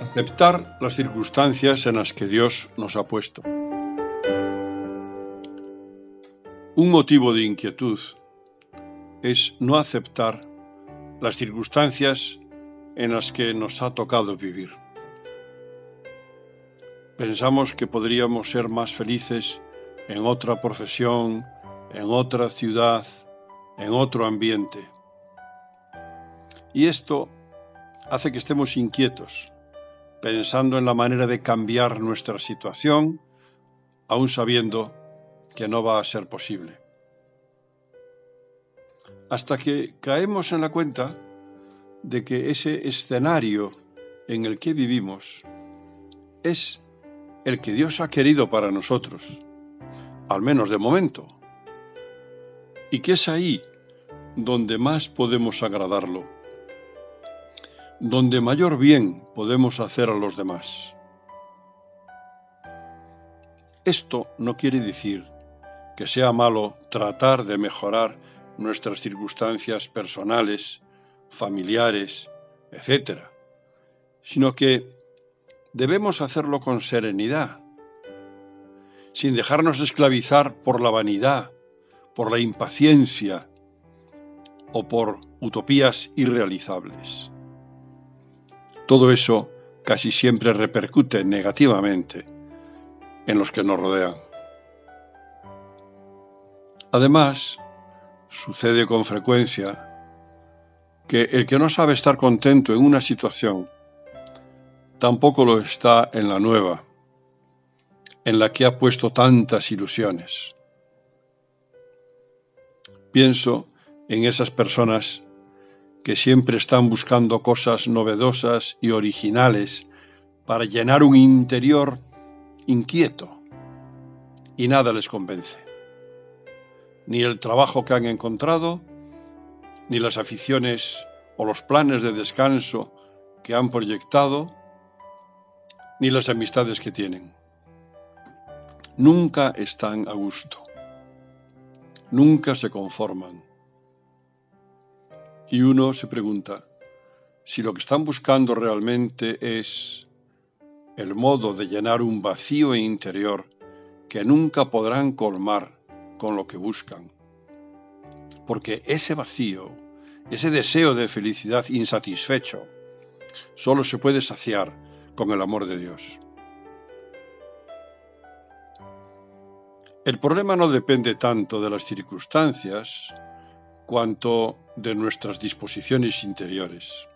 Aceptar las circunstancias en las que Dios nos ha puesto. Un motivo de inquietud es no aceptar las circunstancias en las que nos ha tocado vivir. Pensamos que podríamos ser más felices en otra profesión, en otra ciudad, en otro ambiente. Y esto hace que estemos inquietos, pensando en la manera de cambiar nuestra situación, aún sabiendo que no va a ser posible. Hasta que caemos en la cuenta de que ese escenario en el que vivimos es el que Dios ha querido para nosotros, al menos de momento, y que es ahí donde más podemos agradarlo, donde mayor bien podemos hacer a los demás. Esto no quiere decir que sea malo tratar de mejorar nuestras circunstancias personales, familiares, etc., sino que debemos hacerlo con serenidad, sin dejarnos esclavizar por la vanidad, por la impaciencia o por utopías irrealizables. Todo eso casi siempre repercute negativamente en los que nos rodean. Además, sucede con frecuencia que el que no sabe estar contento en una situación tampoco lo está en la nueva, en la que ha puesto tantas ilusiones. Pienso en esas personas que siempre están buscando cosas novedosas y originales para llenar un interior inquieto y nada les convence. Ni el trabajo que han encontrado, ni las aficiones o los planes de descanso que han proyectado, ni las amistades que tienen. Nunca están a gusto. Nunca se conforman. Y uno se pregunta si lo que están buscando realmente es el modo de llenar un vacío interior que nunca podrán colmar con lo que buscan. Porque ese vacío, ese deseo de felicidad insatisfecho, solo se puede saciar con el amor de Dios. El problema no depende tanto de las circunstancias cuanto de nuestras disposiciones interiores,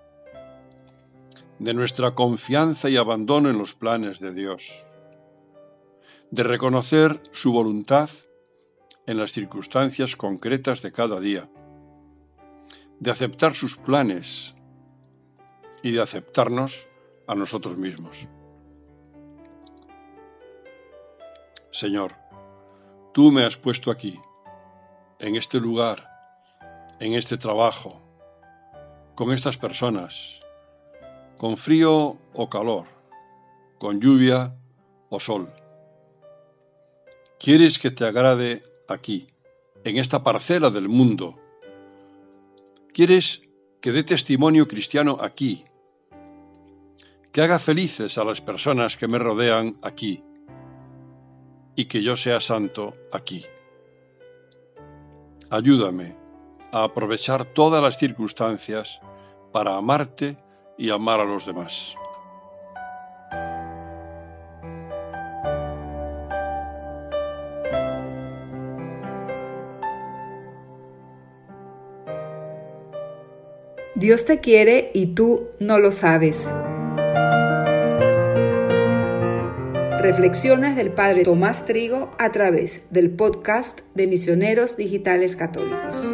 de nuestra confianza y abandono en los planes de Dios, de reconocer su voluntad en las circunstancias concretas de cada día, de aceptar sus planes y de aceptarnos a nosotros mismos. Señor, tú me has puesto aquí, en este lugar, en este trabajo, con estas personas, con frío o calor, con lluvia o sol. Quieres que te agrade aquí, en esta parcela del mundo. Quieres que dé testimonio cristiano aquí, que haga felices a las personas que me rodean aquí y que yo sea santo aquí. Ayúdame a aprovechar todas las circunstancias para amarte y amar a los demás. Dios te quiere y tú no lo sabes. Reflexiones del Padre Tomás Trigo a través del podcast de Misioneros Digitales Católicos.